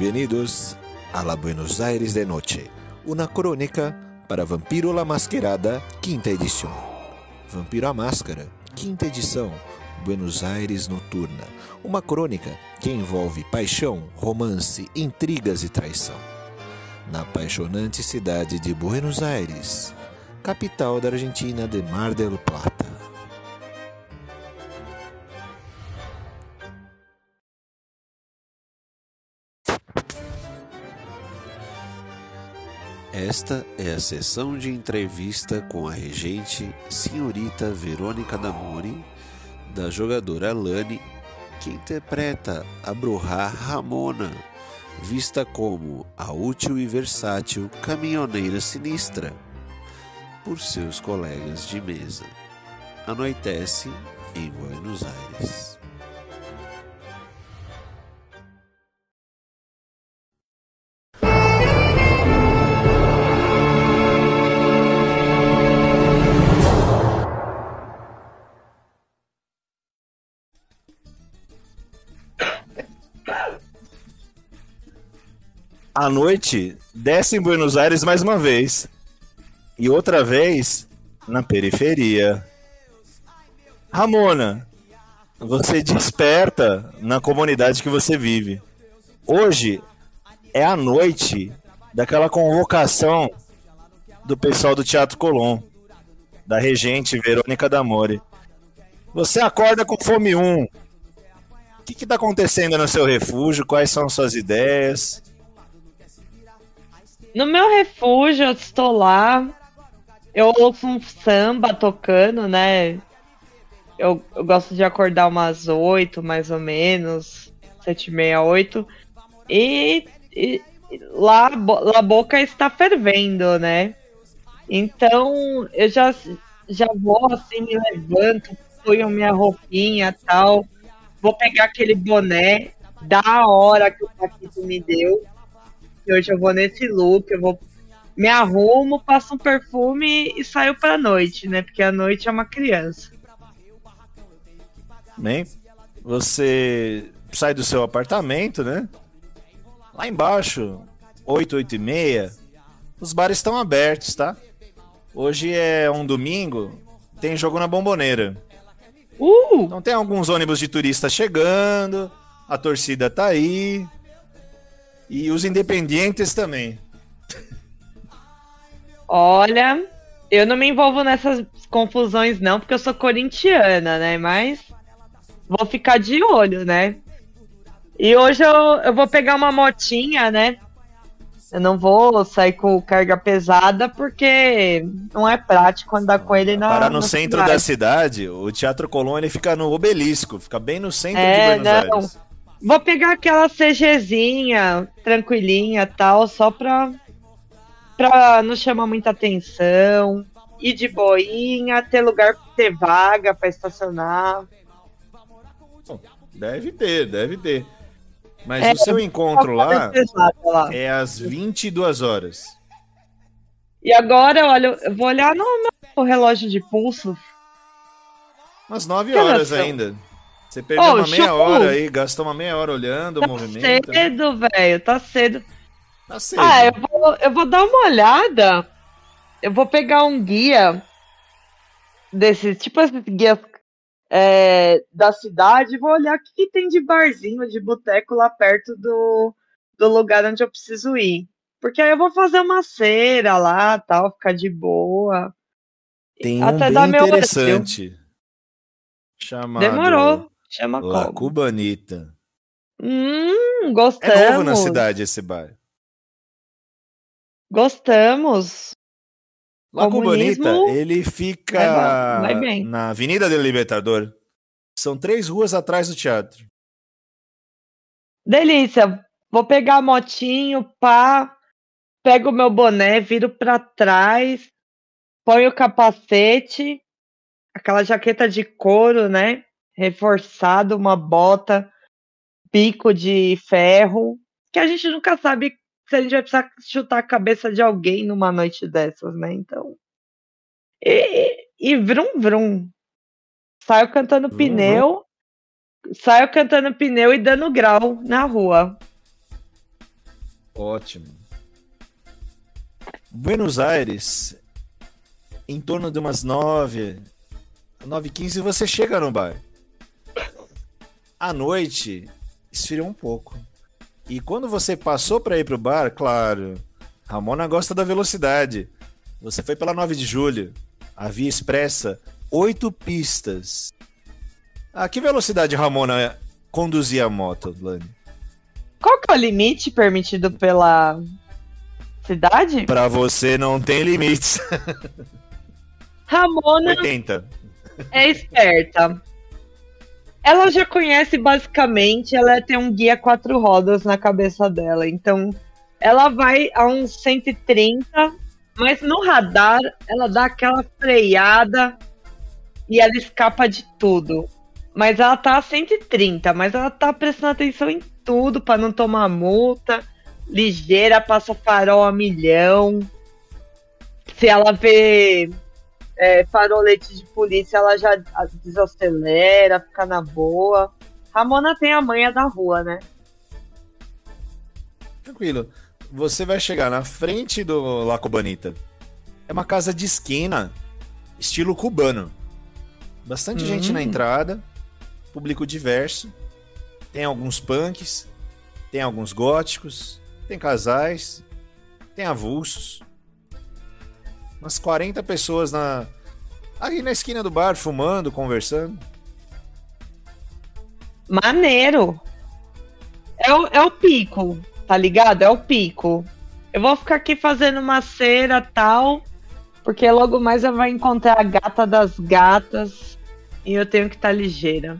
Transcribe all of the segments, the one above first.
Bienvenidos a la Buenos Aires de Noche, una crónica para Vampiro la Masquerada, quinta edição. Vampiro a Máscara, quinta edição, Buenos Aires Noturna, uma crônica que envolve paixão, romance, intrigas e traição. Na apaixonante cidade de Buenos Aires, capital da Argentina de Mar del Plata. Esta é a sessão de entrevista com a regente senhorita Verônica Damori, da jogadora Lani, que interpreta a Bruhá Ramona, vista como a útil e versátil caminhoneira sinistra, por seus colegas de mesa. Anoitece em Buenos Aires. A noite desce em Buenos Aires mais uma vez. E outra vez na periferia. Ramona, você desperta na comunidade que você vive. Hoje é a noite daquela convocação do pessoal do Teatro Colón, da regente Verônica Damore. Você acorda com fome 1. O que está acontecendo no seu refúgio? Quais são suas ideias? No meu refúgio, eu estou lá. Eu ouço um samba tocando, né? Eu, eu gosto de acordar umas oito, mais ou menos, sete e meia, oito. E, e lá, lá a boca está fervendo, né? Então eu já, já vou assim, me levanto, ponho minha roupinha tal. Vou pegar aquele boné da hora que o Paquito me deu que hoje eu vou nesse look, eu vou me arrumo, passo um perfume e saio pra noite, né? Porque a noite é uma criança. Bem, você sai do seu apartamento, né? Lá embaixo, 8, 8 e meia, os bares estão abertos, tá? Hoje é um domingo, tem jogo na bomboneira. Uh! Então tem alguns ônibus de turistas chegando, a torcida tá aí, e os independentes também. Olha, eu não me envolvo nessas confusões não, porque eu sou corintiana, né? Mas vou ficar de olho, né? E hoje eu, eu vou pegar uma motinha, né? Eu não vou sair com carga pesada porque não é prático andar com ele na. Parar no centro cidade. da cidade, o Teatro Colón ele fica no obelisco, fica bem no centro é, de Buenos não. Aires. Vou pegar aquela CGzinha, tranquilinha tal, só pra, pra não chamar muita atenção. Ir de boinha, ter lugar pra ter vaga pra estacionar. Deve ter, deve ter. Mas é, o seu encontro lá, lá, é às 22 horas. E agora, olha, eu vou olhar no meu relógio de pulso. Umas 9 horas ainda. Você perdeu oh, uma meia hora aí, gastou uma meia hora olhando tá o movimento. Tá cedo, velho, tá cedo. Tá cedo. Ah, eu vou, eu vou dar uma olhada. Eu vou pegar um guia desses, tipo esses guias é, da cidade, vou olhar o que, que, tem de barzinho, de boteco lá perto do, do lugar onde eu preciso ir. Porque aí eu vou fazer uma cera lá, tal, ficar de boa. Tem Até um bem interessante. Chamado Demorou. Chama La como? Cubanita. Hum, gostamos. É novo na cidade esse bar. Gostamos. La Comunismo... Cubanita, ele fica vai, vai na Avenida do Libertador. São três ruas atrás do teatro. Delícia. Vou pegar a motinho, pá, pego o meu boné, viro para trás, ponho o capacete, aquela jaqueta de couro, né? Reforçado, uma bota, pico de ferro, que a gente nunca sabe se a gente vai precisar chutar a cabeça de alguém numa noite dessas, né? Então. E, e vrum vrum. Saio cantando vrum, pneu. Saio cantando pneu e dando grau na rua. Ótimo. Buenos Aires, em torno de umas 9, 9 h 15 você chega no bar. À noite, esfriou um pouco. E quando você passou para ir pro bar, claro, Ramona gosta da velocidade. Você foi pela 9 de julho, a via expressa, oito pistas. A que velocidade Ramona conduzia a moto, Lani? Qual que é o limite permitido pela cidade? Pra você não tem limites. Ramona 80. é esperta. Ela já conhece basicamente, ela tem um guia quatro rodas na cabeça dela. Então, ela vai a uns 130, mas no radar ela dá aquela freada e ela escapa de tudo. Mas ela tá a 130, mas ela tá prestando atenção em tudo para não tomar multa. Ligeira, passa farol a milhão. Se ela vê é, farolete de polícia, ela já desacelera, fica na boa. Ramona tem a manha da rua, né? Tranquilo. Você vai chegar na frente do La Cubanita. É uma casa de esquina, estilo cubano. Bastante gente na Hum. entrada, público diverso. Tem alguns punks, tem alguns góticos, tem casais, tem avulsos. Umas 40 pessoas na ali na esquina do bar fumando, conversando. Maneiro. É o, é o pico, tá ligado? É o pico. Eu vou ficar aqui fazendo uma cera tal, porque logo mais eu vou encontrar a gata das gatas e eu tenho que estar ligeira.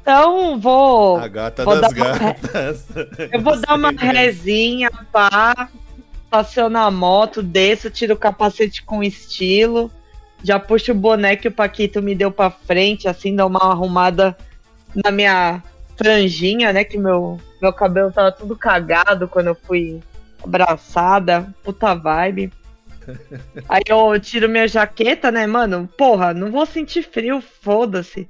Então vou. A gata vou das dar uma- gatas. Eu vou dar uma rezinha, pá. Passeio na moto, desço, tiro o capacete com estilo. Já puxo o boné que o Paquito me deu pra frente, assim, dá uma arrumada na minha franjinha, né? Que meu, meu cabelo tava tudo cagado quando eu fui abraçada. Puta vibe. Aí eu tiro minha jaqueta, né, mano? Porra, não vou sentir frio, foda-se.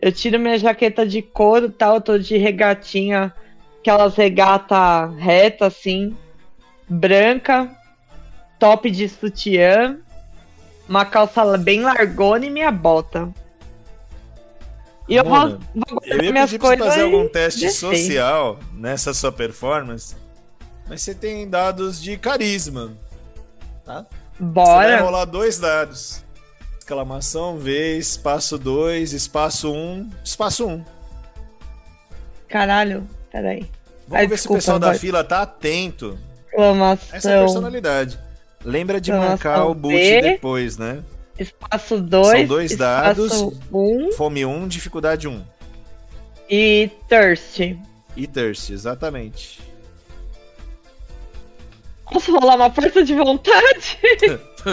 Eu tiro minha jaqueta de couro e tal, tô de regatinha aquelas regata reta assim, branca, top de sutiã, uma calça bem largona e minha bota. E eu vou, vou Eu ia minhas pedir pra coisas fazer algum teste social nessa sua performance, mas você tem dados de carisma. Tá? Você vai Bora. rolar dois dados. Exclamação V, espaço 2, espaço 1, um, espaço 1. Um. Caralho, peraí. Vamos Ai, ver desculpa, se o pessoal da vai. fila tá atento a essa Exclamação, personalidade. Lembra de Exclamação marcar o boot V. depois, né? espaço 2, São dois dados. 1 Fome 1, um, dificuldade 1. Um. e thirst. E thirst, exatamente. Posso rolar uma força de vontade?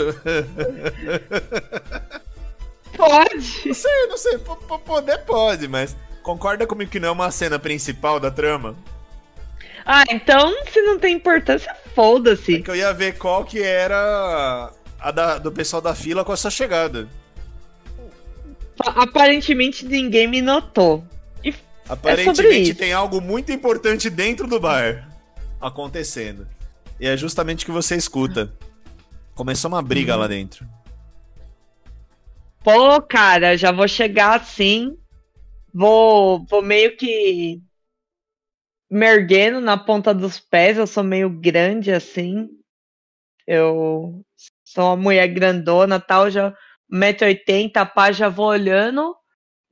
Pode. Não sei, não sei, po- po- poder pode, mas concorda comigo que não é uma cena principal da trama? Ah, então se não tem importância, foda-se. Que eu ia ver qual que era a da- do pessoal da fila com a sua chegada. Aparentemente ninguém me notou. E Aparentemente isso. tem algo muito importante dentro do bar acontecendo. E é justamente o que você escuta. Começou uma briga Uhum. lá dentro. Pô, cara, já vou chegar assim. Vou, vou meio que me erguendo na ponta dos pés. Eu sou meio grande assim. Eu sou uma mulher grandona tal, já 1,80m, pá, já vou olhando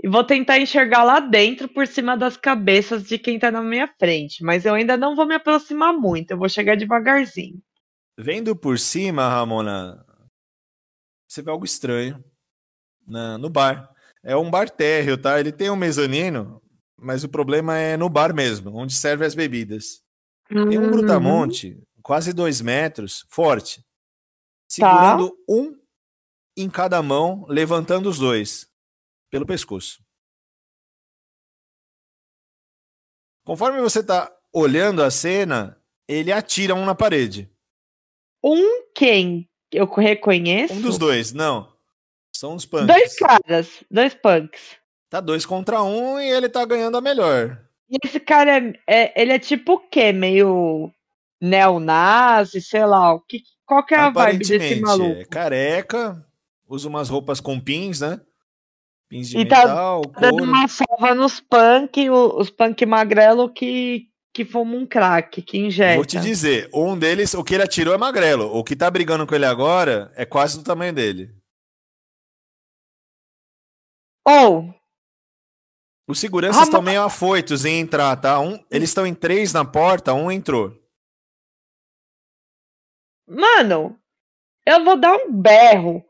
e vou tentar enxergar lá dentro por cima das cabeças de quem tá na minha frente. Mas eu ainda não vou me aproximar muito, eu vou chegar devagarzinho. Vendo por cima, Ramona, você vê algo estranho na, no bar. É um bar térreo, tá? Ele tem um mezanino, mas o problema é no bar mesmo, onde serve as bebidas. Tem um Uhum. brutamonte, quase dois metros, forte, segurando um em cada mão, levantando os dois pelo pescoço. Conforme você tá olhando a cena, ele atira um na parede. Um quem eu reconheço? Um dos dois, não. São os punks. Dois caras, dois punks. Tá dois contra um e ele tá ganhando a melhor. E esse cara é, é- ele é tipo o quê? Meio neonazi, sei lá, o que, qual que é a vibe desse Aparentemente, maluco? é careca, usa umas roupas com pins, né? Pins de E tá metal, Dando couro. uma salva nos punk, os punk magrelo que, que fumam um crack, que injeta. Vou te dizer, um deles, o que ele atirou é magrelo. O que tá brigando com ele agora é quase do tamanho dele. Ou, Os seguranças estão meio afoitos em entrar, tá? Um, eles estão em três na porta, um entrou. mano, eu vou dar um berro.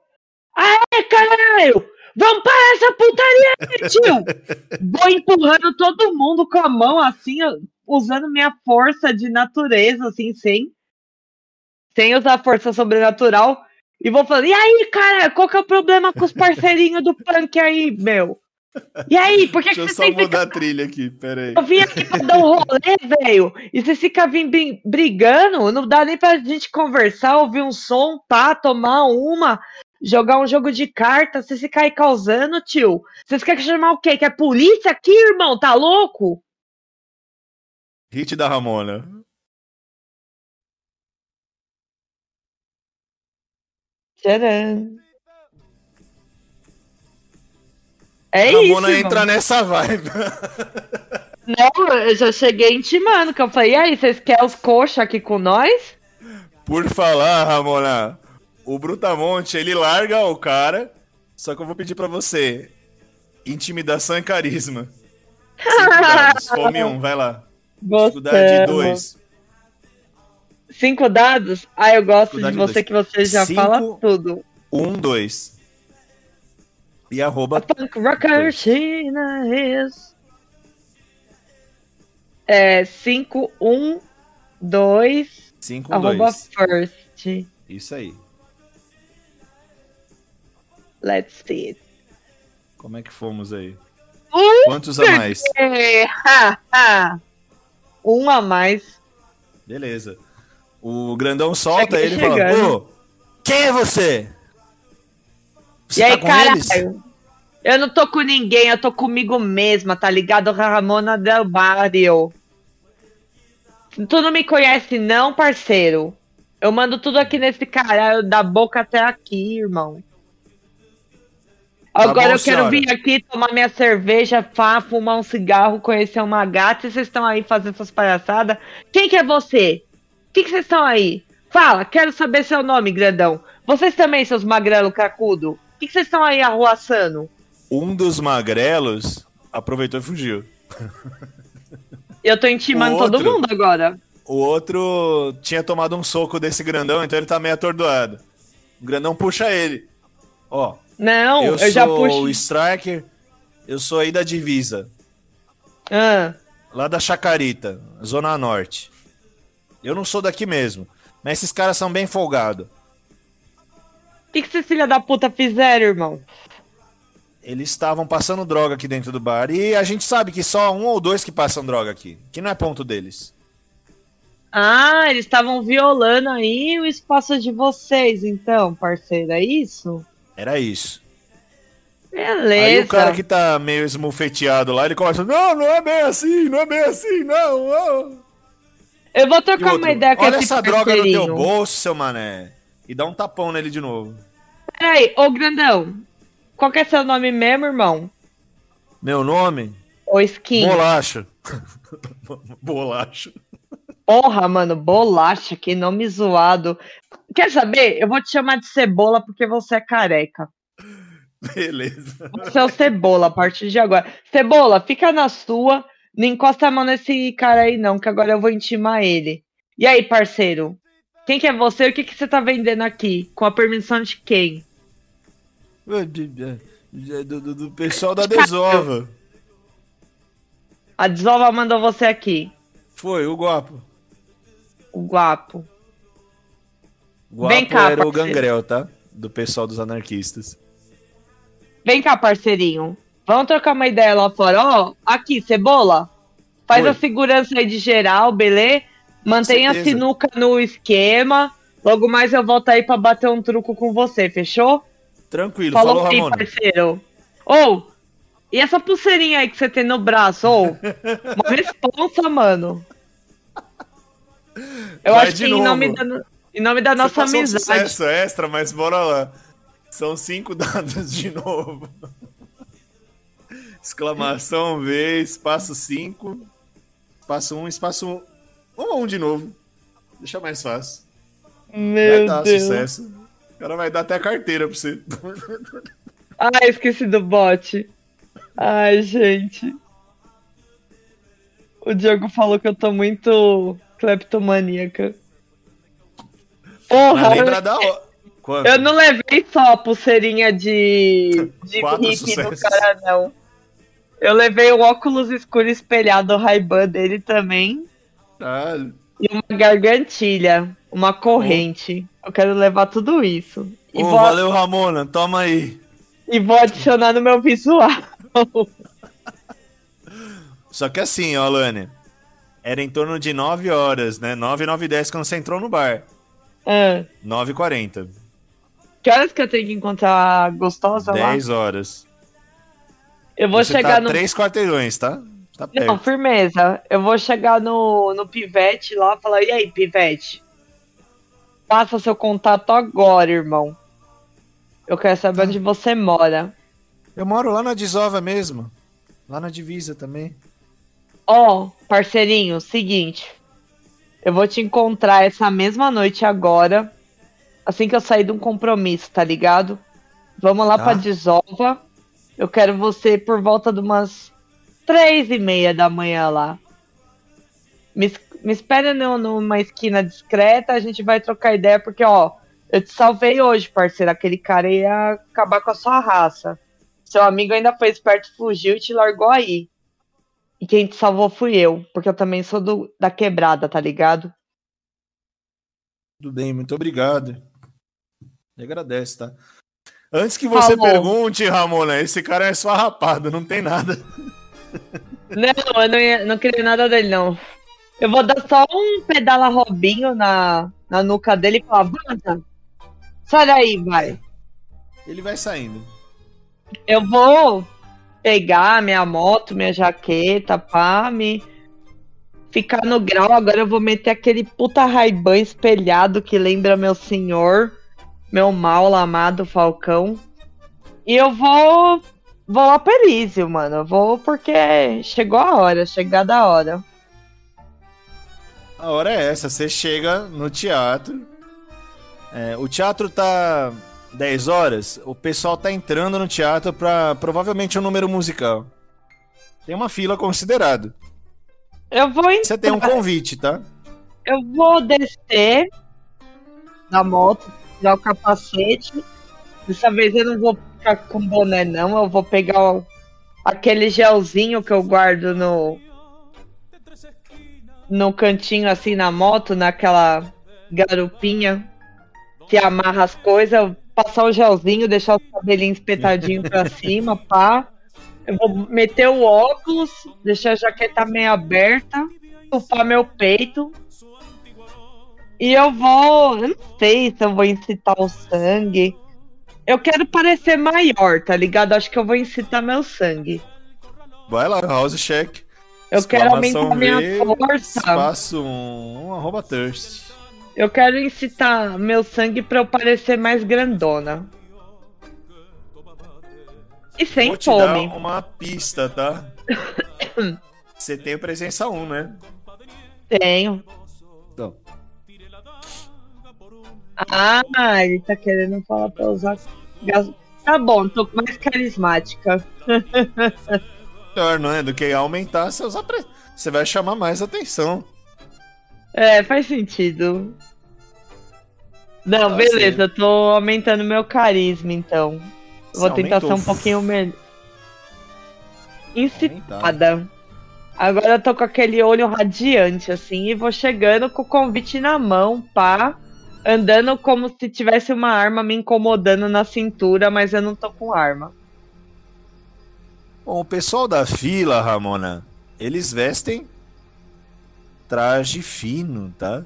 Aê, caralho! Vamos parar essa putaria tio! Vou empurrando todo mundo com a mão, assim, usando minha força de natureza, assim, sem, sem usar força sobrenatural. E vou falando, e aí, cara, qual que é o problema com os parceirinhos do punk aí, meu? E aí, por que, que Deixa eu você só sempre mudar a trilha aqui, peraí. eu vim aqui pra dar um rolê, velho. E você fica brin- brigando, não dá nem pra gente conversar, ouvir um som, pá, tomar uma, jogar um jogo de carta. Você fica aí causando, tio. Vocês querem chamar o quê? Que é polícia aqui, irmão? Tá louco? Hit da Ramona. Tcharam. É Ramona isso, entra irmão. nessa vibe. Não, eu já cheguei intimando, que eu falei, e aí, vocês querem os coxa aqui com nós? Por falar, Ramona, o Brutamonte, ele larga o cara, só que eu vou pedir pra você. Intimidação e carisma. Cinco dados, fome um, vai lá. Dificuldade. 2. Cinco dados? Ah, eu gosto de você dois. que você já Cinco. fala tudo. 1, 2. E arroba. Punk rocker China is. É 5, 1, 2, 5, arroba 2. first. Isso aí. Let's see it. Como é que fomos aí? Um, Quantos a mais? ha, ha. um a mais. Beleza. O grandão solta ele e fala. Ô, quem é você? Você e aí, tá com caralho? eles? Eu não tô com ninguém, eu tô comigo mesma, tá ligado? Ramona Del Barrio. Tu não me conhece, não, parceiro? Eu mando tudo aqui nesse caralho, da boca até aqui, irmão. Tá Agora bom, eu quero senhora. vir aqui tomar minha cerveja, pá, fumar um cigarro, conhecer uma gata e vocês estão aí fazendo essas palhaçadas. Quem que é você? O que que vocês estão aí? Fala, quero saber seu nome, grandão. Vocês também, seus magrelo cracudo? O que que vocês estão aí arruaçando? Um dos magrelos aproveitou e fugiu. Eu tô intimando O todo outro. mundo agora. O outro tinha tomado um soco desse grandão, então ele tá meio atordoado. O grandão puxa ele. Ó, Não, eu, eu, sou já o puxo. Striker, eu sou aí da divisa, Ah, lá da Chacarita, Zona Norte. Eu não sou daqui mesmo, mas esses caras são bem folgados. O que, que esses filha da puta fizeram, irmão? Eles estavam passando droga aqui dentro do bar. E a gente sabe que só um ou dois que passam droga aqui. Que não é ponto deles. Ah, eles estavam violando aí o espaço de vocês, então, parceiro, é isso? Era isso. Beleza. Aí o cara que tá meio esmufeteado lá, ele começa. Não, não é bem assim, não é bem assim, não. não." Eu vou trocar uma ideia com Olha essa droga no teu bolso, seu mané. E dá um tapão nele de novo. Peraí, ô grandão, qual que é seu nome mesmo, irmão? Meu nome? Ô Skin. Bolacho. Bolacho. Porra, mano, bolacha, que nome zoado. Quer saber? Eu vou te chamar de cebola porque você é careca. Beleza. Você é o cebola a partir de agora. Cebola, fica na sua. Não encosta a mão nesse cara aí, não, que agora eu vou intimar ele. E aí, parceiro? Quem que é você? O que, que você tá vendendo aqui? Com a permissão de quem? Do, do- do pessoal da Desova. A Desova mandou você aqui. Foi, o Guapo. O guapo. Guapo Vem cá, era o parceiro. gangrel, tá? Do pessoal dos anarquistas. Vem cá, parceirinho. Vamos trocar uma ideia lá fora. Ó, aqui, cebola. Faz Oi. a segurança aí de geral, beleza? Mantenha a sinuca no esquema. Logo mais eu volto aí pra bater um truco com você, fechou? Tranquilo, Falou, falou, bem, Ramona. parceiro. Ou, e essa pulseirinha aí que você tem no braço? Ou, uma responsa, mano. Eu Vai acho que em novo. nome da, em nome da Você nossa um amizade. sucesso extra, mas bora lá. São cinco dados de novo. Exclamação, V, espaço 5. Espaço 1, um, espaço 1. Um. Um a um de novo. Deixa mais fácil. Vai Meu dar Deus. sucesso. O cara vai dar até carteira pra você. Ai, esqueci do bot. Ai, gente. O Diogo falou que eu tô muito kleptomaníaca. Porra, Mas lembra da hora. Quanto? eu não levei só a pulseirinha de, de hippie do cara, não. Eu levei o óculos escuro espelhado Ray-Ban dele também. Caralho. E uma gargantilha, uma corrente. Eu quero levar tudo isso. E, Ô, vou, valeu, Ramona. Toma aí. e vou adicionar no meu visual. Só que assim, ó, Lani. Era em torno de 9 horas, né? 9, 9 e 10 quando você entrou no bar. Ah, 9 e 40. que horas que eu tenho que encontrar a gostosa lá? 10 horas. Eu vou você chegar tá no. 3 quarteirões, tá? Tá perto. Não, firmeza. Eu vou chegar no, no pivete lá e falar: e aí, pivete? Passa seu contato agora, irmão. Eu quero saber onde você mora. Eu moro lá na Desova mesmo. Lá na divisa também. Ó, parceirinho, seguinte. Eu vou te encontrar essa mesma noite agora. Assim que eu sair de um compromisso, tá ligado? Vamos lá Tá. pra Desova. Eu quero você por volta de umas três e meia da manhã lá. Me, me espera no- numa esquina discreta, a gente vai trocar ideia, porque, ó, eu te salvei hoje, parceiro. Aquele cara ia acabar com a sua raça. Seu amigo ainda foi esperto, fugiu e te largou aí. E quem te salvou fui eu, porque eu também sou do, da quebrada, tá ligado? Tudo bem, muito obrigado. Me agradece, tá? Antes que você Falou. pergunte, Ramona, esse cara é só rapado, não tem nada. Não, eu não, ia- não queria nada dele, não. Eu vou dar só um pedala Robinho na, na nuca dele e falar, vaza! Sai daí, vai. Ele vai saindo. Eu vou pegar minha moto, minha jaqueta, pá, me ficar no grau. Agora eu vou meter aquele puta Ray-Ban espelhado que lembra meu senhor, meu mal amado Falcão. E eu vou vou lá pra Elísio, mano. Vou porque chegou a hora, chegada a hora. A hora é essa, você chega no teatro. é, o teatro tá 10 horas, o pessoal tá entrando no teatro pra provavelmente um número musical. Tem uma fila considerada. Eu vou Você tem um convite, tá? Eu vou descer da moto, tirar o capacete. Dessa vez eu não vou ficar com boné, não. Eu vou pegar o- aquele gelzinho que eu guardo no. No cantinho assim na moto, naquela garupinha que amarra as coisas. Passar o gelzinho, deixar os cabelinhos espetadinhos pra cima, pá. Eu vou meter o óculos, deixar a jaqueta meio aberta, estufar meu peito. E eu vou. Eu não sei se eu vou incitar o sangue. Eu quero parecer maior, tá ligado? Acho que eu vou incitar meu sangue. Vai lá, house check. Eu quero aumentar minha V, força. Espaço um, um arroba thirst. Eu quero incitar meu sangue pra eu parecer mais grandona. E sem Vou te fome. dar uma pista, tá? Você tem presença 1, né? Tenho. Então. Ah, ele tá querendo falar pra usar. Tá bom, tô mais carismática. Melhor, não é? Do que aumentar, você, usar pre... você vai chamar mais atenção. É, faz sentido. Não, Tá beleza, eu tô aumentando meu carisma, então. Você Vou tentar ser aumentou. um pouquinho melhor. Incitada. Agora eu tô com aquele olho radiante, assim, e vou chegando com o convite na mão, pá. Andando como se tivesse uma arma me incomodando na cintura, mas eu não tô com arma. Bom, o pessoal da fila, Ramona, eles vestem traje fino, tá? Você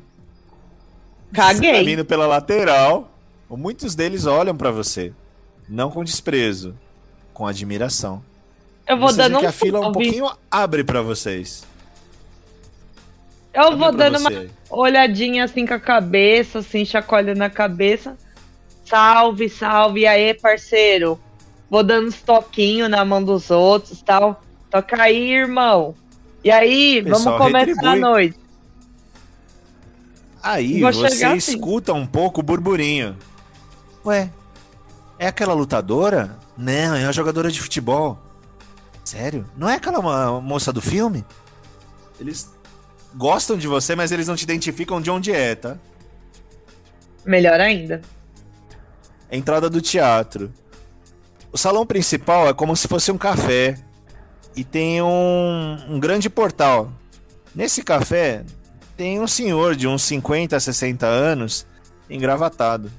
tá Caguei. vindo pela lateral, muitos deles olham pra você. Não com desprezo, com admiração. Eu vou dando que a fila um pouquinho abre pra vocês. Eu vou dando você uma olhadinha assim com a cabeça, assim, chacoalhando a cabeça. Salve, salve, e aí, parceiro? Vou dando uns toquinhos na mão dos outros tal. Toca aí, irmão. E aí, Pessoal, vamos começar a retribui. noite. Aí Vou você assim. escuta um pouco o burburinho. Ué, é aquela lutadora? Não, é uma jogadora de futebol. Sério? Não é aquela mo- moça do filme? Eles gostam de você, mas eles não te identificam de onde é, tá? Melhor ainda. Entrada do teatro. O salão principal é como se fosse um café. E tem um, um grande portal. Nesse café tem um senhor de uns 50 a 60 anos engravatado.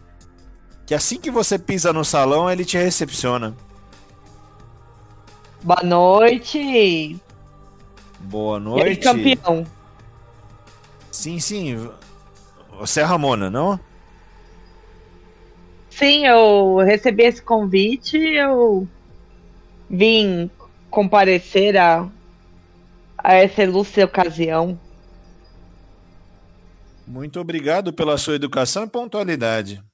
Que assim que você pisa no salão, ele te recepciona. Boa noite. Boa E aí, noite. campeão? Sim, sim. Você é a Ramona, não? Sim, eu recebi esse convite, eu vim comparecer a, a essa ilustre ocasião. Muito obrigado pela sua educação e pontualidade.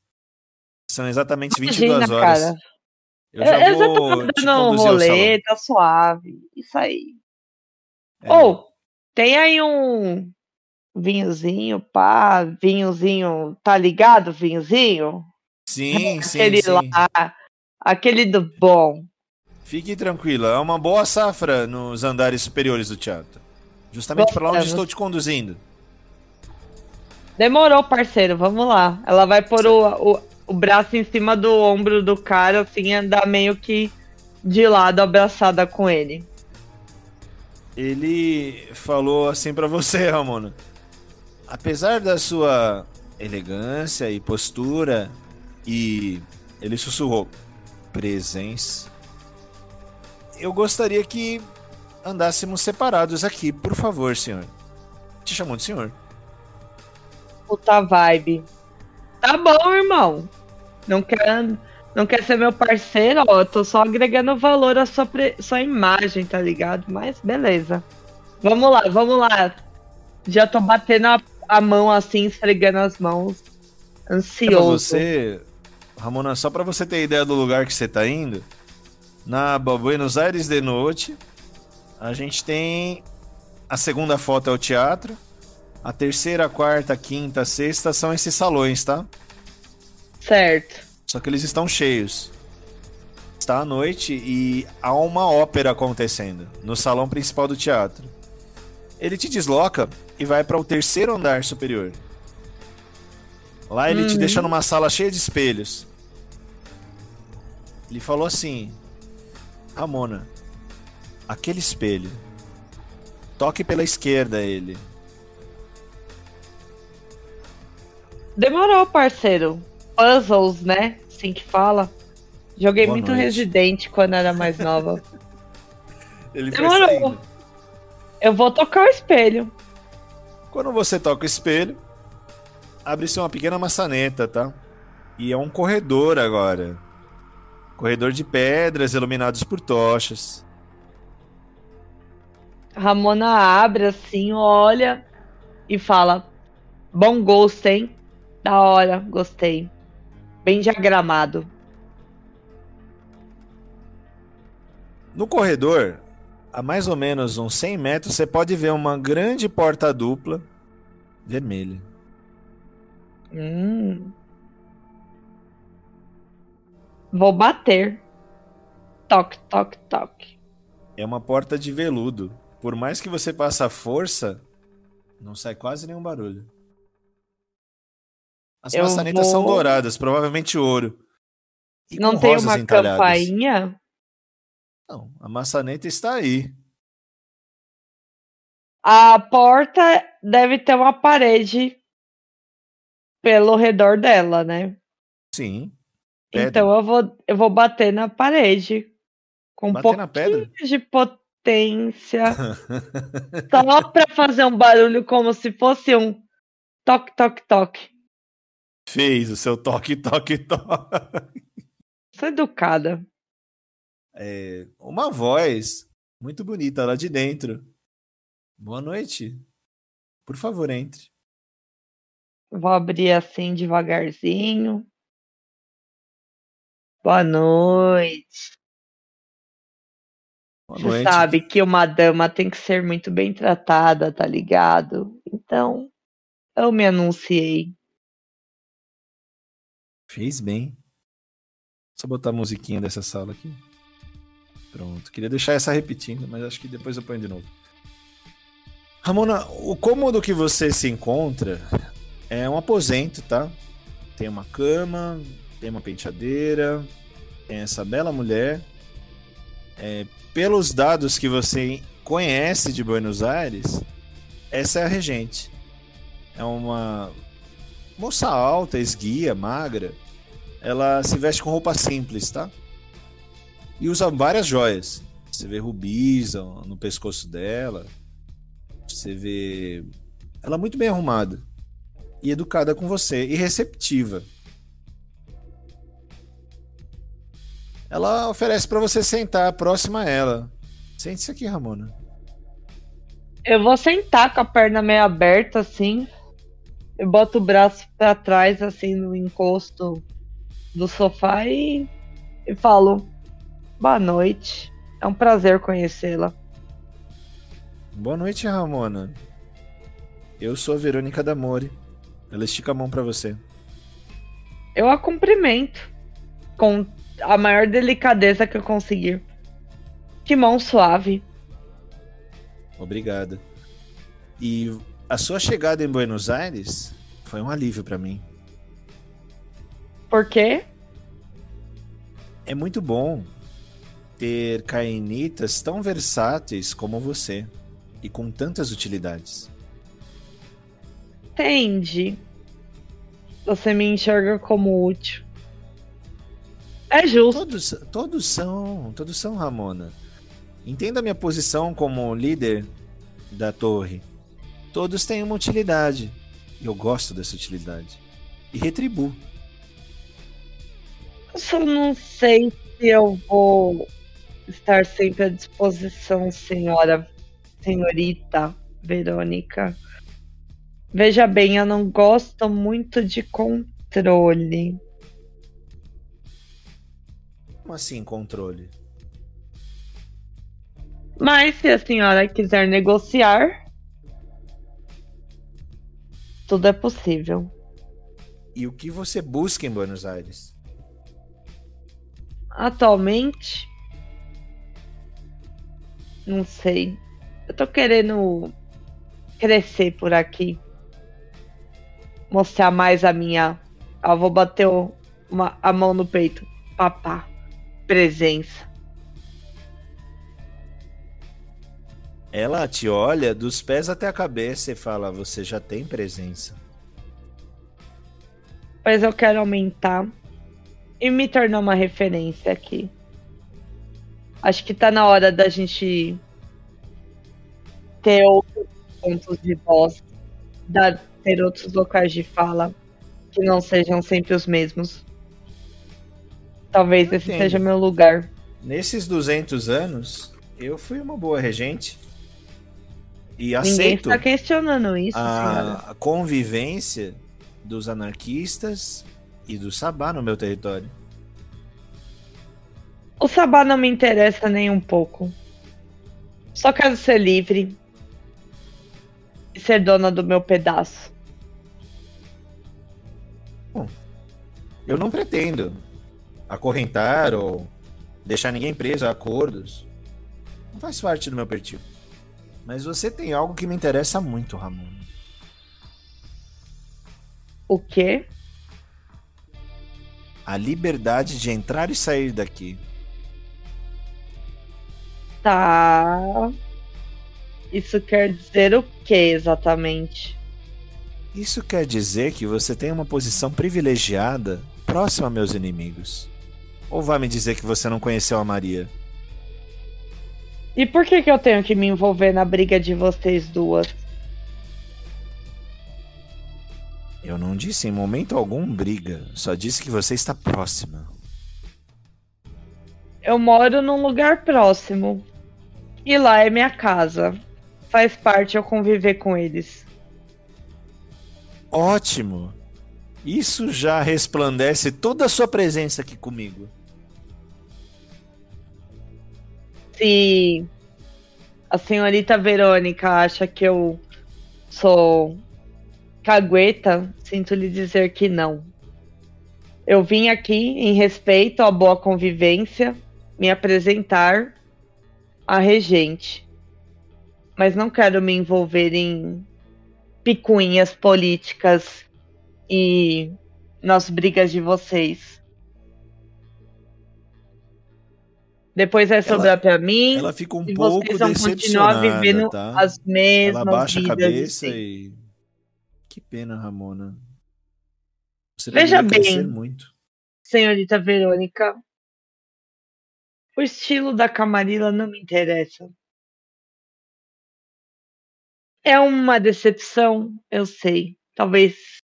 São exatamente 22 Imagina, horas. cara. Eu já eu, eu já tô vou dando um rolê, tá suave. Isso aí. É. Ou, tem aí um vinhozinho, pá, vinhozinho, tá ligado, vinhozinho? Sim, sim, aquele sim. lá, aquele do bom. Fique tranquila, é uma boa safra nos andares superiores do teatro. Justamente para onde Gostamos. estou te conduzindo. Demorou, parceiro, vamos lá. Ela vai pôr o, o, o braço em cima do ombro do cara, assim, andar meio que de lado, abraçada com ele. Ele falou assim pra você, Ramona. Apesar da sua elegância e postura e ele sussurrou presença. Eu gostaria que andássemos separados aqui, por favor, senhor. Te chamou de senhor. Puta vibe. Tá bom, irmão. Não quer, não quer ser meu parceiro, ó. Eu tô só agregando valor à sua, pre- sua imagem, tá ligado? Mas beleza. Vamos lá, vamos lá. Já tô batendo a, a mão assim, esfregando as mãos. Pra Ansioso. você, Ramona, só pra você ter ideia do lugar que você tá indo, na Buenos Aires de noite, a gente tem a segunda foto é o teatro, a terceira, a quarta, a quinta, a sexta são esses salões, tá? Certo. Só que eles estão cheios. Está à noite e há uma ópera acontecendo no salão principal do teatro. Ele te desloca e vai para o terceiro andar superior. Lá ele te Uhum. deixa numa sala cheia de espelhos. Ele falou assim: Ramona, aquele espelho. Toque pela esquerda ele. Demorou, parceiro. Puzzles, né? Assim que fala. Joguei Boa muito noite. Resident quando era mais nova. Demorou. Eu vou tocar o espelho. Quando você toca o espelho, abre-se uma pequena maçaneta, tá? E é um corredor agora. Corredor de pedras iluminados por tochas. Ramona abre assim, olha e fala: Bom gosto, hein? Da hora, gostei. Bem diagramado. No corredor, a mais ou menos uns 100 metros, você pode ver uma grande porta dupla vermelha. Hum. Vou bater. Toque, toque, toque. É uma porta de veludo. Por mais que você passe a força, não sai quase nenhum barulho. As Eu maçanetas são vou- douradas, provavelmente ouro. E Não tem uma campainha? Não, a maçaneta está aí. A porta deve ter uma parede pelo redor dela, né? Sim. Pedra. Então eu vou, eu vou bater na parede. Com um Bater na pouquinho pedra? de potência. só pra fazer um barulho como se fosse um toque, toque, toque. Fez o seu toque, toque, toque. Sou educada. É, uma voz muito bonita lá de dentro. Boa noite. Por favor, entre. Vou abrir assim devagarzinho. Boa noite. Boa Você noite. sabe que uma dama tem que ser muito bem tratada, tá ligado? Então, eu me anunciei. Fez bem. Só botar a musiquinha dessa sala aqui. Pronto. Queria deixar essa repetindo, mas acho que depois eu ponho de novo. Ramona, o cômodo que você se encontra é um aposento, tá? Tem uma cama, tem uma penteadeira, tem essa bela mulher. É, pelos dados que você conhece de Buenos Aires, essa é a regente. É uma moça alta, esguia, magra. Ela se veste com roupa simples, tá? E usa várias joias. Você vê rubis no pescoço dela. Você vê ela muito bem arrumada e educada com você e receptiva. Ela oferece pra você sentar próxima a ela. Sente-se aqui, Ramona. Eu vou sentar com a perna meio aberta assim. Eu boto o braço pra trás assim no encosto do sofá e, e falo: Boa noite. É um prazer conhecê-la. Boa noite, Ramona. Eu sou a Verônica D'Amore. Ela estica a mão pra você. Eu a cumprimento com a maior delicadeza que eu conseguir. Que mão suave. Obrigada. E a sua chegada em Buenos Aires foi um alívio pra mim. Por quê? É muito bom ter cainitas tão versáteis como você e com tantas utilidades. Entendi. Você me enxerga como útil. É justo. Todos, todos são, todos são, Ramona. Entenda a minha posição como líder da torre. Todos têm uma utilidade. E eu gosto dessa utilidade. E retribuo. Eu só não sei se eu vou estar sempre à disposição, senhora, senhorita Verônica. Veja bem, eu não gosto muito de controle. Como assim, controle? Mas se a senhora quiser negociar, tudo é possível. E o que você busca em Buenos Aires? Atualmente, não sei. Eu tô querendo crescer por aqui. Mostrar mais a minha. Eu vou bater uma, a mão no peito. Papá. Presença. Ela te olha dos pés até a cabeça e fala: Você já tem presença. Mas eu quero aumentar e me tornar uma referência aqui. Acho que tá na hora da gente ter outros pontos de voz, da- ter outros locais de fala que não sejam sempre os mesmos. Talvez esse Entendo. seja meu lugar. Nesses 200 anos, eu fui uma boa regente. E Ninguém aceito está questionando isso, senhora. a convivência dos anarquistas e do Sabá no meu território. O sabá não me interessa nem um pouco. Só quero ser livre e ser dona do meu pedaço. Eu não pretendo acorrentar ou deixar ninguém preso a acordos. Não faz parte do meu perfil. Mas você tem algo que me interessa muito, Ramon. O quê? A liberdade de entrar e sair daqui. Tá. Isso quer dizer o que exatamente? Isso quer dizer que você tem uma posição privilegiada próxima a meus inimigos. Ou vai me dizer que você não conheceu a Maria? E por que, que eu tenho que me envolver na briga de vocês duas? Eu não disse em momento algum briga, só disse que você está próxima. Eu moro num lugar próximo. E lá é minha casa. Faz parte eu conviver com eles. Ótimo. Isso já resplandece toda a sua presença aqui comigo. Se a senhorita Verônica acha que eu sou cagueta, sinto lhe dizer que não. Eu vim aqui em respeito à boa convivência me apresentar à regente. Mas não quero me envolver em picuinhas políticas e nas brigas de vocês. Depois é sobrar para mim. Ela fica um e pouco vocês vão continuar vivendo tá? as mesmas Ela baixa a cabeça e. Que pena, Ramona. Você Veja poderia crescer bem. muito. Senhorita Verônica, o estilo da Camarilla não me interessa. É uma decepção, eu sei. Talvez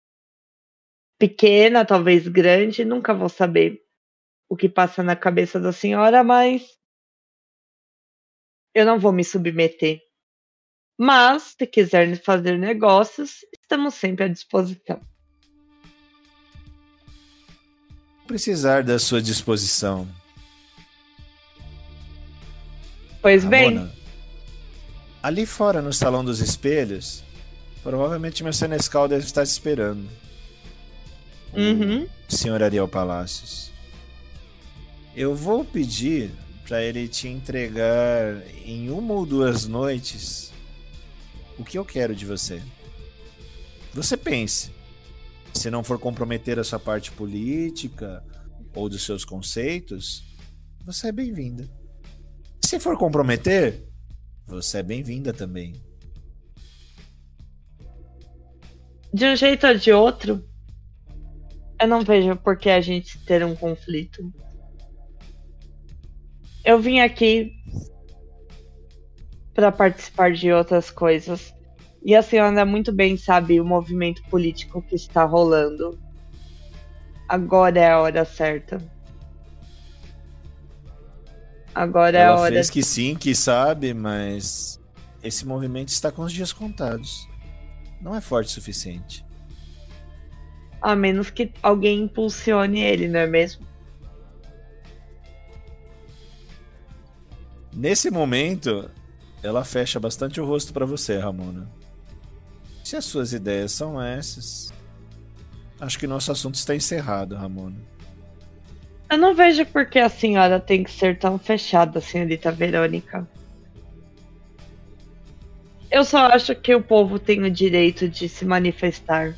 pequena, talvez grande, nunca vou saber o que passa na cabeça da senhora, mas eu não vou me submeter. Mas, se quiser fazer negócios, estamos sempre à disposição. Precisar da sua disposição. Pois bem, Ramona, ali fora no salão dos espelhos, provavelmente meu senescal deve estar te esperando. uhum, Senhor Ariel Palácios. Eu vou pedir para ele te entregar em uma ou duas noites o que eu quero de você. Você pense. Se não for comprometer a sua parte política ou dos seus conceitos, você é bem-vinda. Se for comprometer, você é bem-vinda também. de um jeito ou de outro, eu não vejo por que a gente ter um conflito. Eu vim aqui para participar de outras coisas. E a senhora muito bem sabe o movimento político que está rolando. Agora é a hora certa. Agora é a Ela hora. fez que sim, que sabe, mas esse movimento está com os dias contados. Não é forte o suficiente. A menos que alguém impulsione ele, não é mesmo? Nesse momento, ela fecha bastante o rosto para você, Ramona. Se as suas ideias são essas, acho que nosso assunto está encerrado, Ramona. Eu não vejo por que a senhora tem que ser tão fechada, senhorita Verônica. Eu só acho que o povo tem o direito de se manifestar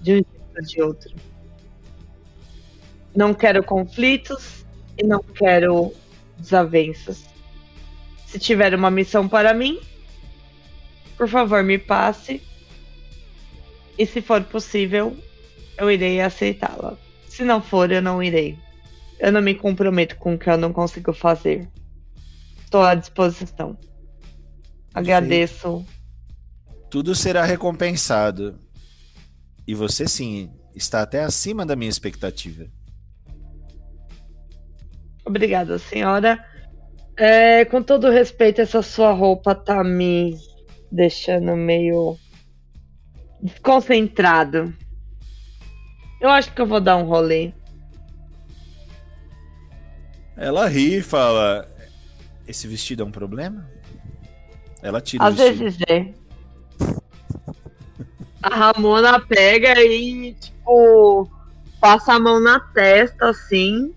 de um jeito ou de outro. Não quero conflitos e não quero desavenças. Se tiver uma missão para mim, por favor, me passe. E se for possível, eu irei aceitá-la. Se não for, eu não irei. Eu não me comprometo com o que eu não consigo fazer. Estou à disposição. Agradeço. Tudo será recompensado. E você sim, está até acima da minha expectativa. Obrigada, senhora. É, com todo respeito, essa sua roupa tá me deixando meio desconcentrado. Eu acho que eu vou dar um rolê. Ela ri e fala: Esse vestido é um problema? Ela tira Às o vestido. vezes é. A Ramona pega e, tipo, passa a mão na testa, assim,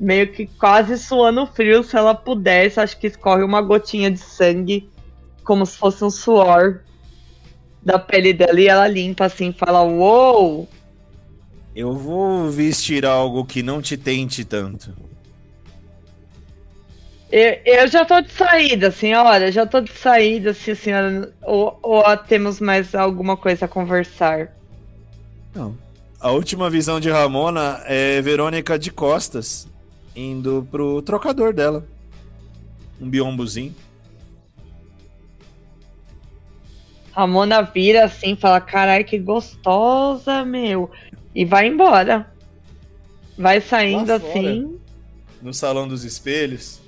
meio que quase suando frio. Se ela pudesse, acho que escorre uma gotinha de sangue, como se fosse um suor da pele dela. E ela limpa, assim, fala: Uou! Eu vou vestir algo que não te tente tanto. Eu, eu já tô de saída, senhora. Já tô de saída, se a senhora. Ou, ou temos mais alguma coisa a conversar. Não. A última visão de Ramona é Verônica de costas, indo pro trocador dela. Um biombozinho. Ramona vira assim, fala: Carai, que gostosa, meu. E vai embora. Vai saindo assim. No salão dos espelhos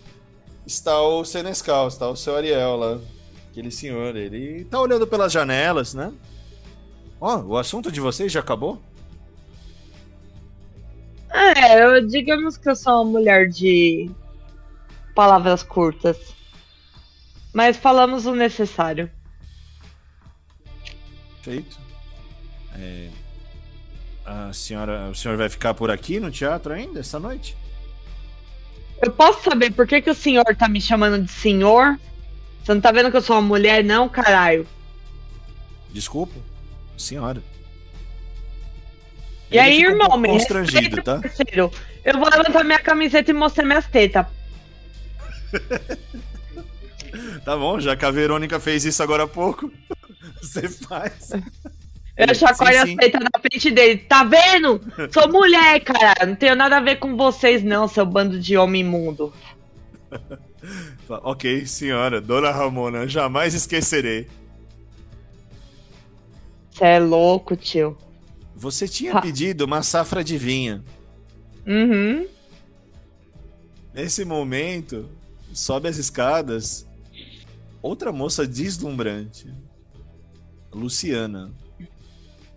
está o Senescal, está o seu Ariel lá. Aquele senhor, ele tá olhando pelas janelas, né? Ó, o assunto de vocês já acabou? É, eu, digamos que eu sou uma mulher de palavras curtas. Mas falamos o necessário. Feito. É, a senhora, o senhor vai ficar por aqui no teatro ainda essa noite? Eu posso saber por que, que o senhor tá me chamando de senhor? Você não tá vendo que eu sou uma mulher, não, caralho? Desculpa, senhora. E aí, fica um irmão, pouco me respeita, tá? parceiro. Eu vou levantar minha camiseta e mostrar minhas tetas. Tá bom, já que a Verônica fez isso agora há pouco, você faz. Eu chacoalho as tetas na frente dele. Tá vendo? Sou mulher, cara. Não tenho nada a ver com vocês, não, seu bando de homem imundo. Ok, senhora, dona Ramona, jamais esquecerei. Você é louco, tio. Você tinha Ha. pedido uma safra de vinho. Uhum. Nesse momento, sobe as escadas outra moça deslumbrante. Luciana.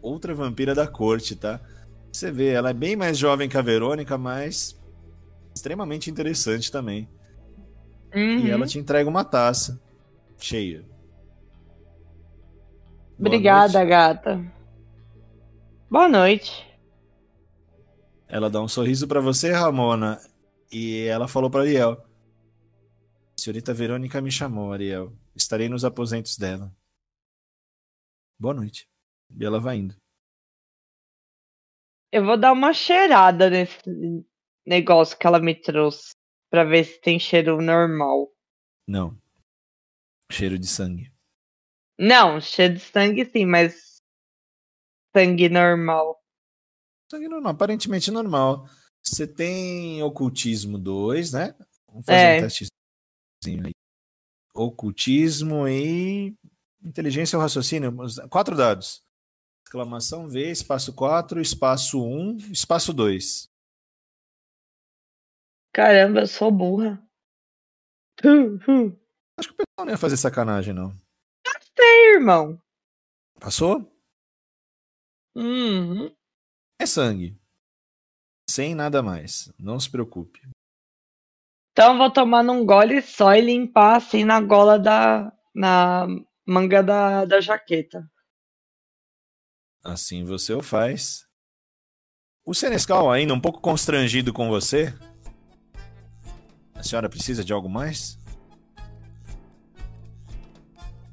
Outra vampira da corte, tá? Você vê, ela é bem mais jovem que a Verônica, mas extremamente interessante também. uhum. E ela te entrega uma taça cheia. Boa Obrigada, noite. gata. Boa noite. Ela dá um sorriso pra você, Ramona, e ela falou pra Ariel: Senhorita Verônica me chamou, Ariel. Estarei nos aposentos dela. Boa noite. E ela vai indo. Eu vou dar uma cheirada nesse negócio que ela me trouxe. Pra ver se tem cheiro normal. Não. Cheiro de sangue. Não, cheiro de sangue sim, mas. Sangue normal. Sangue normal, aparentemente normal. Você tem ocultismo 2, né? Vamos fazer É. um testezinho aí. Ocultismo e inteligência ou raciocínio. Quatro dados. Exclamação V, espaço 4, espaço 1, espaço 2. Caramba, eu sou burra. Hum, hum. Acho que o pessoal não ia fazer sacanagem, não. Ei, irmão. Passou? Uhum. É sangue. Sem nada mais. Não se preocupe. Então vou tomar num gole só e limpar assim na gola da. na manga da, da jaqueta. Assim você o faz. O Senescal, ainda um pouco constrangido com você. A senhora precisa de algo mais?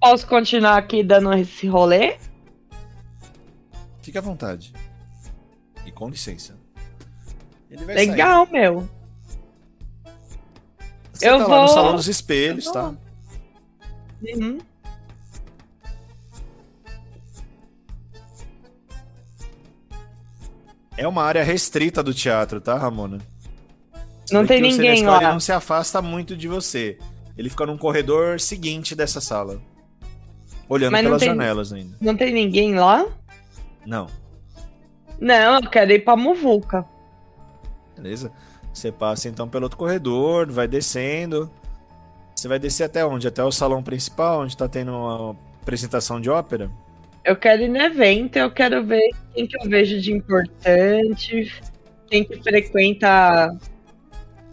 Posso continuar aqui dando esse rolê? Fique à vontade. E com licença. Ele vai Legal, meu. sair. Você Eu tá lá no vou- salão dos espelhos, tá? vou. Uhum. É uma área restrita do teatro, tá, Ramona? Não tem ninguém lá. Ele não se afasta muito de você. Ele fica num corredor seguinte dessa sala. Olhando Mas pelas tem- janelas ainda. Não tem ninguém lá? Não. Não, eu quero ir pra Muvuca. Beleza? Você passa então pelo outro corredor, vai descendo. Você vai descer até onde? Até o salão principal, onde tá tendo uma apresentação de ópera? Eu quero ir no evento, eu quero ver quem que eu vejo de importante, quem que frequenta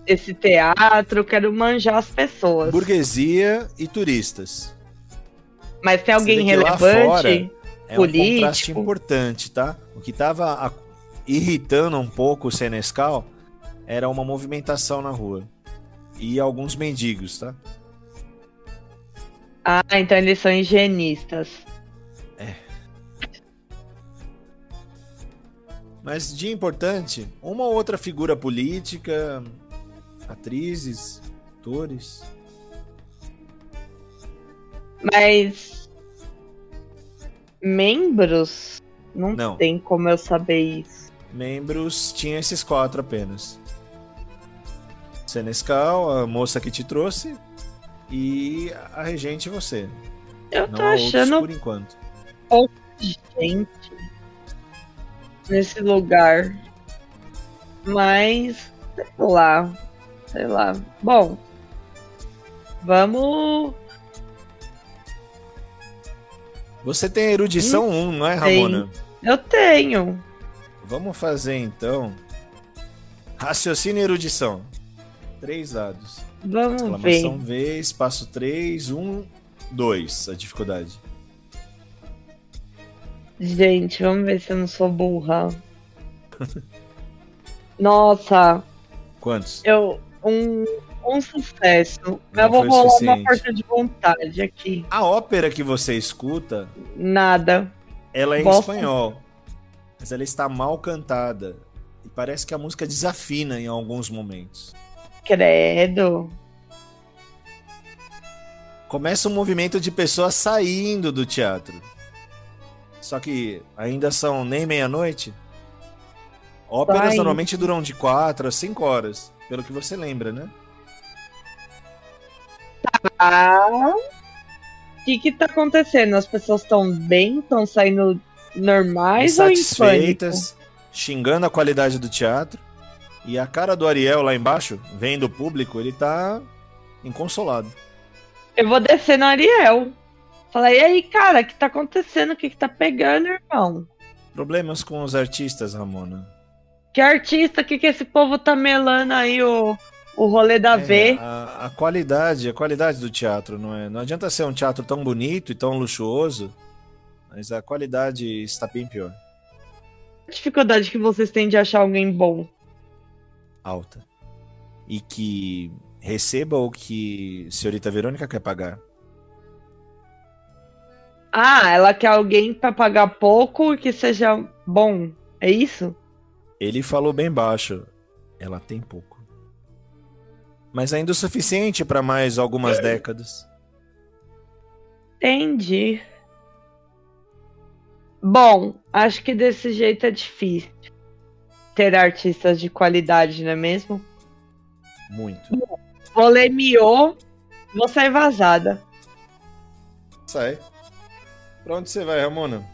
esse teatro, eu quero manjar as pessoas. Burguesia e turistas. Mas tem alguém relevante? fora É um Político. contraste importante, tá? O que tava a- irritando um pouco o Senescal era uma movimentação na rua. E alguns mendigos, tá? Ah, então eles são higienistas. Mas de importante, uma ou outra figura política, atrizes, atores. Mas membros? Não, Não. tem como eu saber isso. Membros tinha esses quatro apenas. Senescal, a moça que te trouxe e a regente você. Eu Não tô achando por enquanto. Gente nesse lugar. Mas, sei lá. Sei lá. Bom, vamos. Você tem erudição 1, não é, Ramona? Eu tenho. Vamos fazer então. Raciocínio e erudição. Três dados. Vamos Exclamação ver. V, espaço 3, 1, 2. A dificuldade. Gente, vamos ver se eu não sou burra. Nossa, Quantos? eu. Um, um sucesso. Não eu vou rolar uma suficiente. força de vontade aqui. A ópera que você escuta, Nada. ela é em espanhol. Mas ela está mal cantada. E parece que a música desafina em alguns momentos. Credo. Começa um movimento de pessoas saindo do teatro. Só que ainda são nem meia-noite. Óperas Sai. normalmente duram de 4 a 5 horas, pelo que você lembra, né? Ah. O que que tá acontecendo? As pessoas estão bem? Estão saindo normais ou? Insatisfeitas, xingando a qualidade do teatro. E a cara do Ariel lá embaixo, vendo o público, ele tá inconsolado. Eu vou descer no Ariel. Falar, e aí, cara, o que tá acontecendo? O que que tá pegando, irmão? Problemas com os artistas, Ramona. Que artista, que que esse povo tá melando aí o, o rolê da É, V? a, a qualidade, a qualidade do teatro, não é? Não adianta ser um teatro tão bonito e tão luxuoso, mas a qualidade está bem pior, A dificuldade que vocês têm de achar alguém bom. alta. E que receba o que a senhorita Verônica quer pagar. Ah, ela quer alguém pra pagar pouco e que seja bom. É isso? Ele falou bem baixo. Ela tem pouco. Mas ainda o suficiente para mais algumas décadas. Entendi. Bom, acho que desse jeito é difícil ter artistas de qualidade, não é mesmo? Muito. Vou ler miô, vou sair vazada. Sai. Pra onde você vai, Ramona?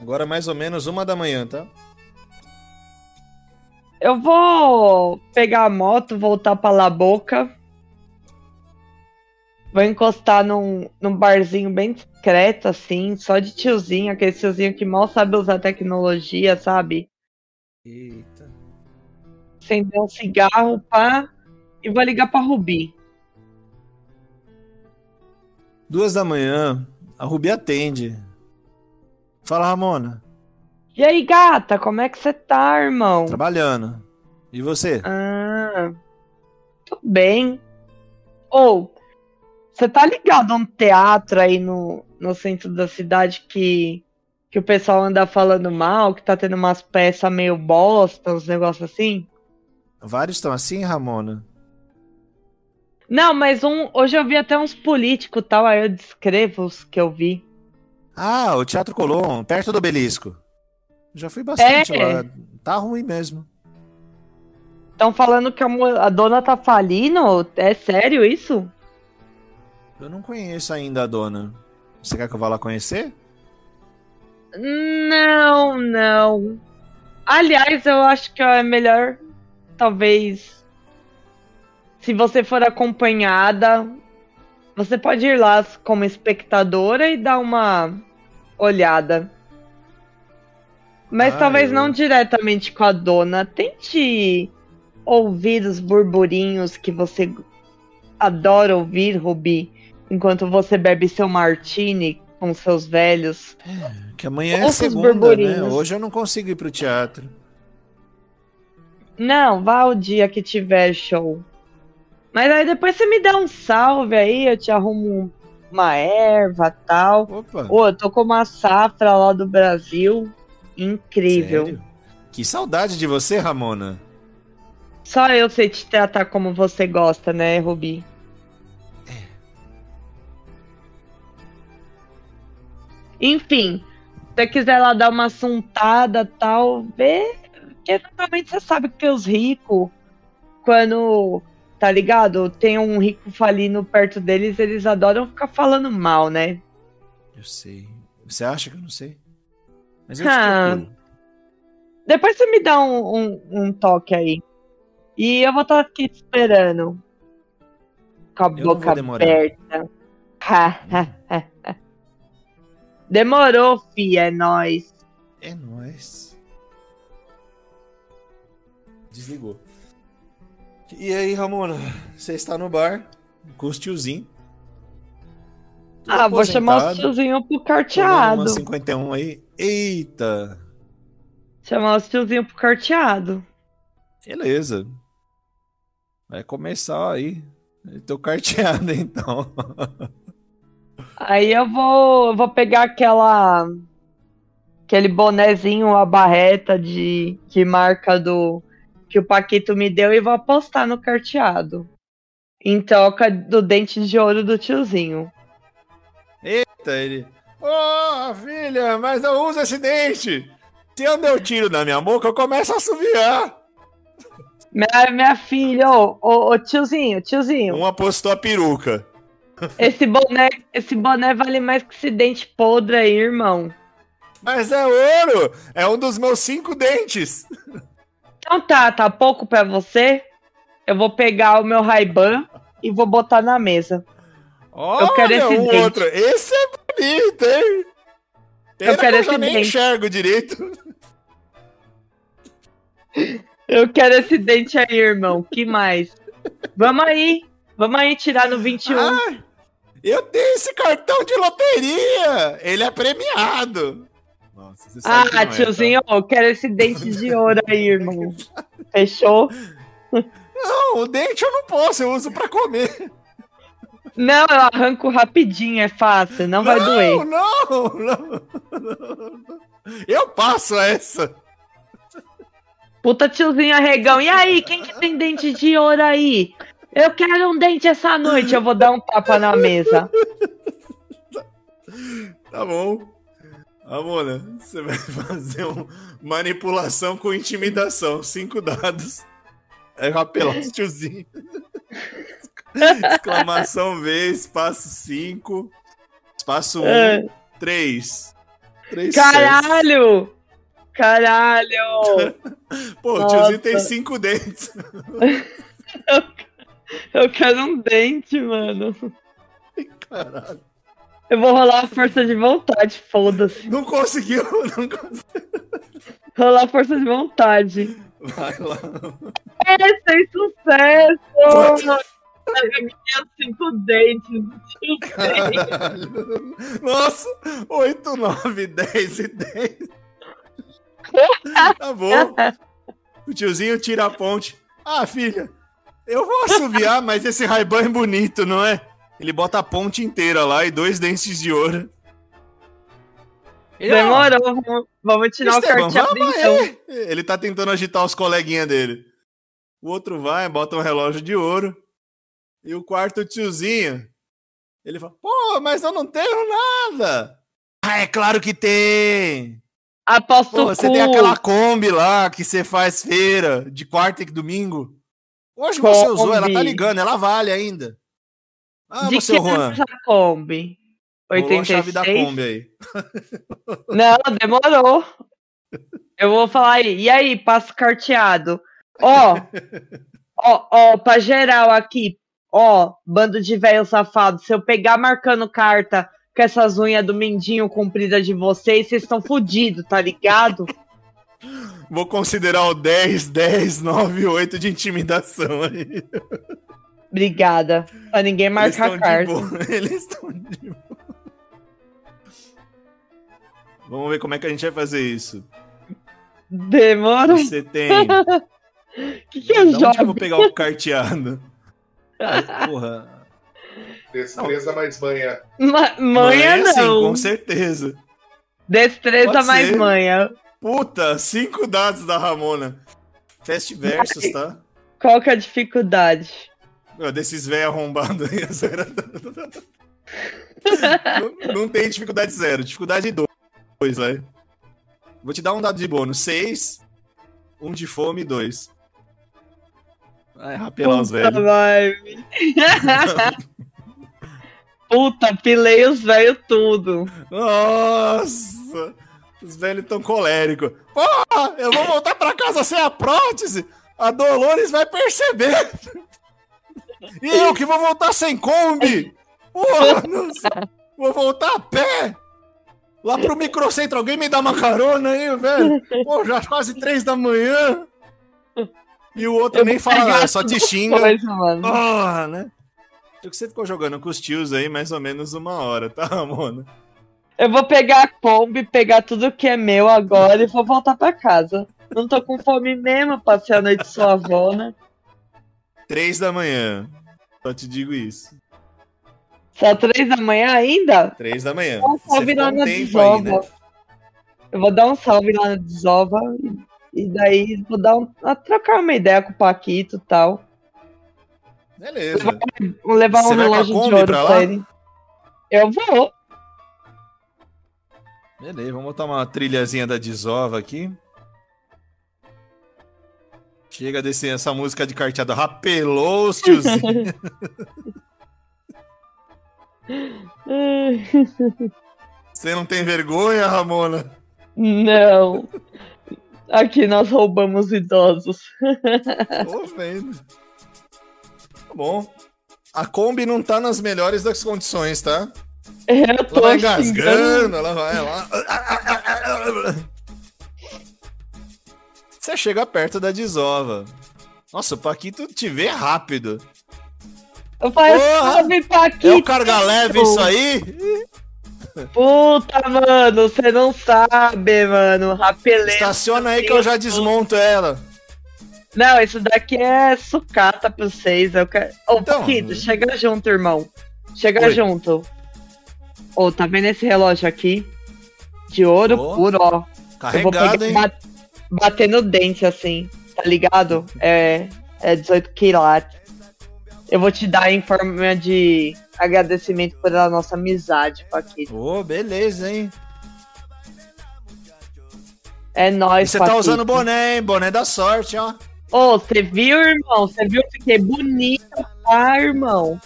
Agora é mais ou menos uma da manhã, tá? Eu vou pegar a moto, voltar pra La Boca. Vou encostar num, num barzinho bem discreto, assim, só de tiozinho, aquele tiozinho que mal sabe usar tecnologia, sabe? Eita. Acender um cigarro, pá, e vou ligar pra Rubi. Duas da manhã, a Rubi atende. Fala, Ramona. E aí, gata, como é que você tá, irmão? Trabalhando. E você? Ah, tudo bem. Ou, você tá ligado a um teatro aí no, no centro da cidade que, que o pessoal anda falando mal, que tá tendo umas peças meio bosta, uns negócios assim? Vários estão assim, Ramona? Não, mas um, hoje eu vi até uns políticos tal, aí eu descrevo os que eu vi. Ah, o Teatro Colón, perto do obelisco. Já fui bastante É. lá. Tá ruim mesmo. Estão falando que a, a dona tá falindo? É sério isso? Eu não conheço ainda a dona. Você quer que eu vá lá conhecer? Não, não. Aliás, eu acho que é melhor, talvez, se você for acompanhada, você pode ir lá como espectadora e dar uma olhada. Mas Ah, talvez eu- não diretamente com a dona. Tente ouvir os burburinhos que você adora ouvir, Rubi, enquanto você bebe seu martini com seus velhos. Que amanhã é Ouça os segunda, né? Hoje eu não consigo ir pro teatro. Não, vá o dia que tiver show. Mas aí depois você me dá um salve aí, eu te arrumo uma erva tal. Opa. Ô, eu tô com uma safra lá do Brasil. Incrível. Sério? Que saudade de você, Ramona. Só eu sei te tratar como você gosta, né, Rubi? Enfim, se você quiser lá dar uma assuntada tal, vê. Porque normalmente você sabe que os ricos, quando, tá ligado? Tem um rico falindo perto deles, eles adoram ficar falando mal, né? Eu sei. Você acha que eu não sei? Mas eu te Ah. procuro. Depois você me dá um, um, um toque aí. E eu vou estar aqui te esperando. Com a vou boca aberta. Demorou, fi, é nóis. É nóis. Desligou. E aí, Ramona? Você está no bar com os tiozinhos. Tudo Ah, vou chamar os tiozinhos pro carteado. uma 51 aí. Eita! Chamar os tiozinhos pro carteado. Beleza. Vai começar aí. Eu tô carteado, então. Aí eu vou, eu vou pegar aquela. Aquele bonezinho, a barreta de, de marca do que o Paquito me deu e vou apostar no carteado. Em troca do dente de ouro do tiozinho. Eita, ele. Ô, filha, mas eu uso esse dente. Se eu der um tiro na minha boca, eu começo a assoviar. Minha, minha filha, ô, ô, ô, tiozinho, tiozinho, Um apostou a peruca. esse boné, esse boné vale mais que esse dente podre aí, irmão. Mas é ouro! É um dos meus cinco dentes. Então tá, tá pouco pra você? Eu vou pegar o meu Ray-Ban e vou botar na mesa. Olha quero esse dente. outro. Esse é bonito, hein? Pena Eu quero que eu esse nem dente. enxergo direito. Eu quero esse dente aí, irmão. Que mais? Vamos aí. Vamos aí tirar no 21. Ah, eu tenho esse cartão de loteria. Ele é premiado. Nossa, você sabe Ah, não é, tiozinho, eu quero esse dente de ouro aí, irmão. Fechou? tá? Não, o dente eu não posso, eu uso pra comer. Não, eu arranco rapidinho, é fácil, não vai doer. Não, não, não. Eu passo essa. Puta tiozinho arregão. E aí, quem que tem dente de ouro aí? Eu quero um dente essa noite. Eu vou dar um tapa na mesa. Tá bom. Amona, você vai fazer uma manipulação com intimidação. Cinco dados. É apelar os tiozinhos. Exclamação V, espaço 5. Espaço 1, É. 3. 3 Caralho! Caralho! Pô, o Nossa. tiozinho tem cinco dentes. Eu quero um dente, mano. Caralho. Eu vou rolar a força de vontade, foda-se. Não conseguiu, não conseguiu. Rolar a força de vontade. Vai lá. É, sem sucesso! Eu cinco dentes. Caralho. Nossa, 8, 9, 10 e 10. Tá bom. O tiozinho tira a ponte. Ah, filha, eu vou assoviar, mas esse Ray-Ban é bonito, não é? Ele bota a ponte inteira lá e dois dentes de ouro. Ele, ó, Demorou, vamos- vamos tirar Esteban, o carteado vamos então. aí. Ele tá tentando agitar os coleguinhas dele. O outro vai, bota um relógio de ouro. E o quarto tiozinho. Ele fala: Pô, mas eu não tenho nada. Ah, é claro que tem. Aposto Pô, você cu. tem aquela Kombi lá que você faz feira de quarta e domingo. Hoje você usou, ela tá Kombi. ligando, ela vale ainda. Ah, De que Juan. essa Kombi? Rolou a 86? chave da Kombi aí. Não, demorou. Eu vou falar aí. E aí, passo carteado. Ó, ó, ó, pra geral aqui. Ó, bando de velho safado. Se eu pegar marcando carta com essas unhas do mendinho compridas de vocês, vocês estão fodidos, tá ligado? Vou considerar o 10, 10, 9, 8 de intimidação aí. Obrigada. Pra ninguém Eles marcar estão de carta. boa. Eles estão de boa. Vamos ver como é que a gente vai fazer isso. Demorou. Você tem. O que, que Da eu onde que eu jogo? vou pegar o carteado? Ai, porra. Destreza mais manha. Ma- manha sim, não. com certeza. Destreza Pode mais ser. manha. Puta, cinco dados da Ramona. Teste versus, tá? Qual que é a dificuldade? Meu, desses velhos arrombados aí, zero. não, não tem dificuldade zero, dificuldade dois, vai. Vou te dar um dado de bônus. Seis, um de fome e dois. Vai rapelar os Puta, velhos. Puta, pilei os velhos tudo. Nossa! Os velhos tão coléricos. Porra, eu vou voltar pra casa sem a prótese. A Dolores vai perceber. E eu que vou voltar sem Kombi. Porra, não sei. vou voltar a pé. Lá pro microcentro, alguém me dá uma carona aí, velho? Pô, já quase três da manhã. E o outro Eu nem fala nada, só te xinga. coisa. Porra, né? Acho que você ficou jogando com os tios aí mais ou menos uma hora, tá, Ramona? Eu vou pegar a Kombi, pegar tudo que é meu agora e vou voltar pra casa. Não tô com fome mesmo, passei a noite suavona. Três da manhã. Só te digo isso. Só três da manhã ainda? Três da manhã. Um salve lá na desova. né? Eu vou dar um salve lá na desova e, daí vou dar um, trocar uma ideia com o Paquito e tal. Beleza. Vou levar Você um relógio de ouro pra pra, ele. Eu vou. Beleza, vamos botar uma trilhazinha da desova aqui. Chega desse, essa música de carteado. Rapelou os tiozinhos. Você não tem vergonha, Ramona? Não. Aqui nós roubamos idosos. Tô vendo. Tá bom. A Kombi não tá nas melhores das condições, tá? Eu tô Ela vai engasgando, ela vai lá. Você chega perto da desova. Nossa, o Paquito te vê rápido. Eu falei, Porra! salve É Paquito. o carga leve isso aí? Puta, mano, você não sabe, mano. Rapelê. Estaciona aí que eu já desmonto ela. Não, isso daqui é sucata pra vocês. Eu quero... Ô, Então. Paquito, chega junto, irmão. Chega Oi. junto. Ô, tá vendo esse relógio aqui? De ouro Ô, puro, ó. Eu vou Carregado, pegar hein? ba- bater no dente, assim. Tá ligado? É, é 18 quilates. Eu vou te dar em forma de agradecimento pela nossa amizade, Paquito. Ô, beleza, hein? É E nóis, você tá Paquito. usando boné, hein? Boné da sorte, ó. Ô, você viu, irmão? Você viu? Fiquei bonita, tá, irmão?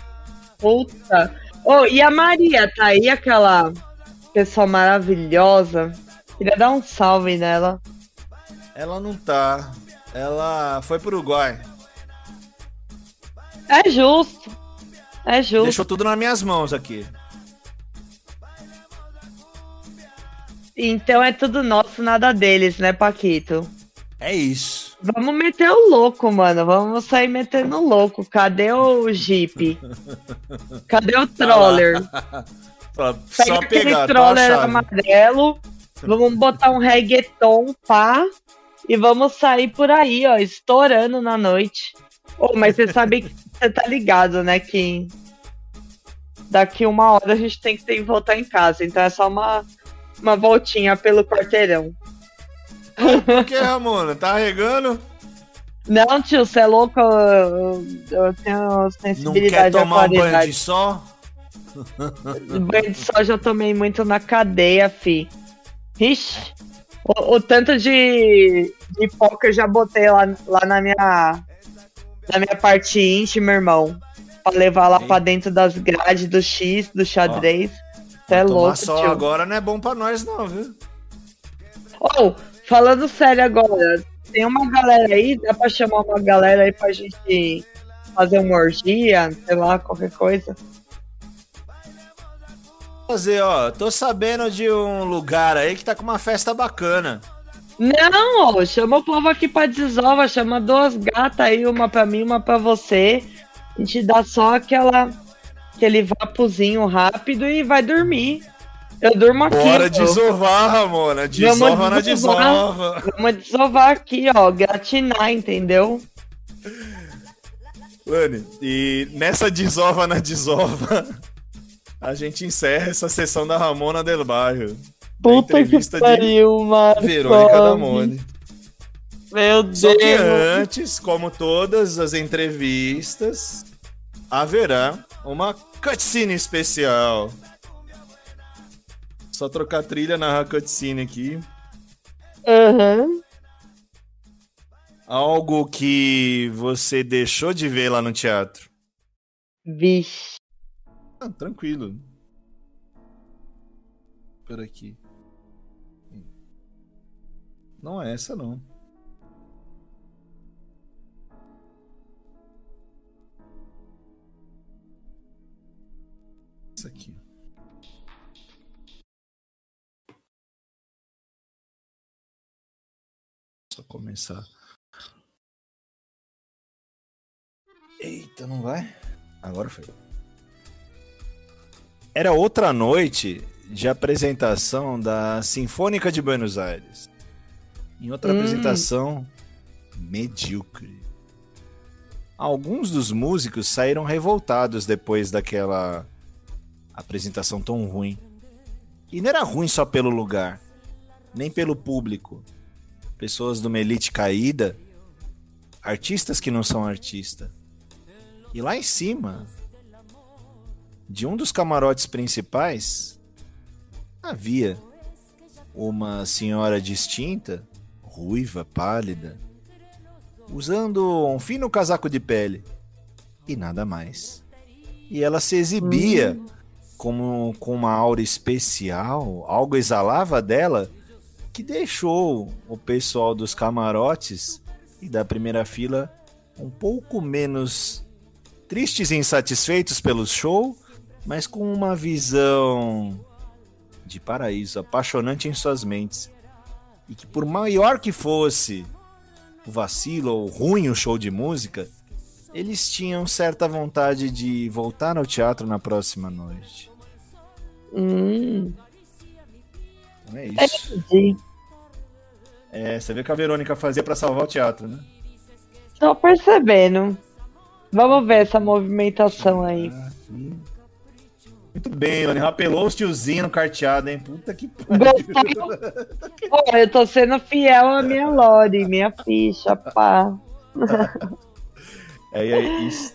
Puta. Ô, e a Maria, tá aí aquela pessoa maravilhosa? Queria dar um salve nela. Ela não tá. Ela foi pro Uruguai. É justo. É justo. Deixou tudo nas minhas mãos aqui. Então é tudo nosso, nada deles, né, Paquito? É isso. Vamos meter o louco, mano. Vamos sair metendo o louco. Cadê o Jeep? Cadê o Tá troller? Fala, Pega Só aquele pegar, tá a troller chave. amarelo. Vamos botar um reggaeton, pá. E vamos sair por aí, ó, estourando na noite. Ô, mas você sabe que você tá ligado, né? Que daqui uma hora a gente tem que ter que voltar em casa. Então é só uma, uma voltinha pelo quarteirão. Por que, Ramona? Tá regando? Não, tio, você é louco? Eu, eu tenho Não sensibilidade quer à tomar um banho de sol? Banho de sol já tomei muito na cadeia, fi. Ixi, o, o tanto de, de pó que eu já botei lá, lá na minha na minha parte íntima, irmão. Pra levar lá Sim. pra dentro das grades do X, do xadrez. Você é louco, sol tio. agora não é bom pra nós, não, viu? Oh, falando sério agora, tem uma galera aí, dá pra chamar uma galera aí pra gente fazer uma orgia, sei lá, qualquer coisa. Fazer, ó, tô sabendo de um lugar aí que tá com uma festa bacana. Não, ó, chama o povo aqui pra desova, chama duas gatas aí, uma pra mim, uma pra você. A gente dá só aquela aquele vapozinho rápido e vai dormir. Eu durmo aqui. Bora ó. desovar, Ramona. Desova na desovar. desova. Vamos desovar aqui, ó, gratinar, entendeu? Lani, e nessa desova na desova, a gente encerra essa sessão da Ramona Del Bairro. Da Puta que pariu, mano. Verônica Damone. Meu Deus. Só que antes, como todas as entrevistas, haverá uma cutscene especial. Só trocar trilha na cutscene aqui. Aham. Algo que você deixou de ver lá no teatro. Vixe. Ah, tranquilo. Por aqui. Não é essa não. Essa aqui. Só começar. Eita, não vai? Agora foi. Era outra noite de apresentação da Sinfônica de Buenos Aires. Em outra Hum. apresentação medíocre. Alguns dos músicos saíram revoltados depois daquela apresentação tão ruim. E não era ruim só pelo lugar, nem pelo público. Pessoas de uma elite caída, artistas que não são artistas. E lá em cima, de um dos camarotes principais, havia uma senhora distinta, ruiva, pálida, usando um fino casaco de pele e nada mais. E ela se exibia como com uma aura especial, algo exalava dela que deixou o pessoal dos camarotes e da primeira fila um pouco menos tristes e insatisfeitos pelo show, mas com uma visão de paraíso apaixonante em suas mentes. E que por maior que fosse o vacilo ou ruim o show de música, eles tinham certa vontade de voltar ao teatro na próxima noite. Hum, Então é isso. entendi. É, você vê o que a Verônica fazia pra salvar o teatro, né? Tô percebendo. Vamos ver essa movimentação aí. Muito bem, Lani. Rapelou os tiozinhos no carteado, hein? Puta que pariu. Pô, eu tô sendo fiel à minha Lore, minha ficha, pá. É, é, isso-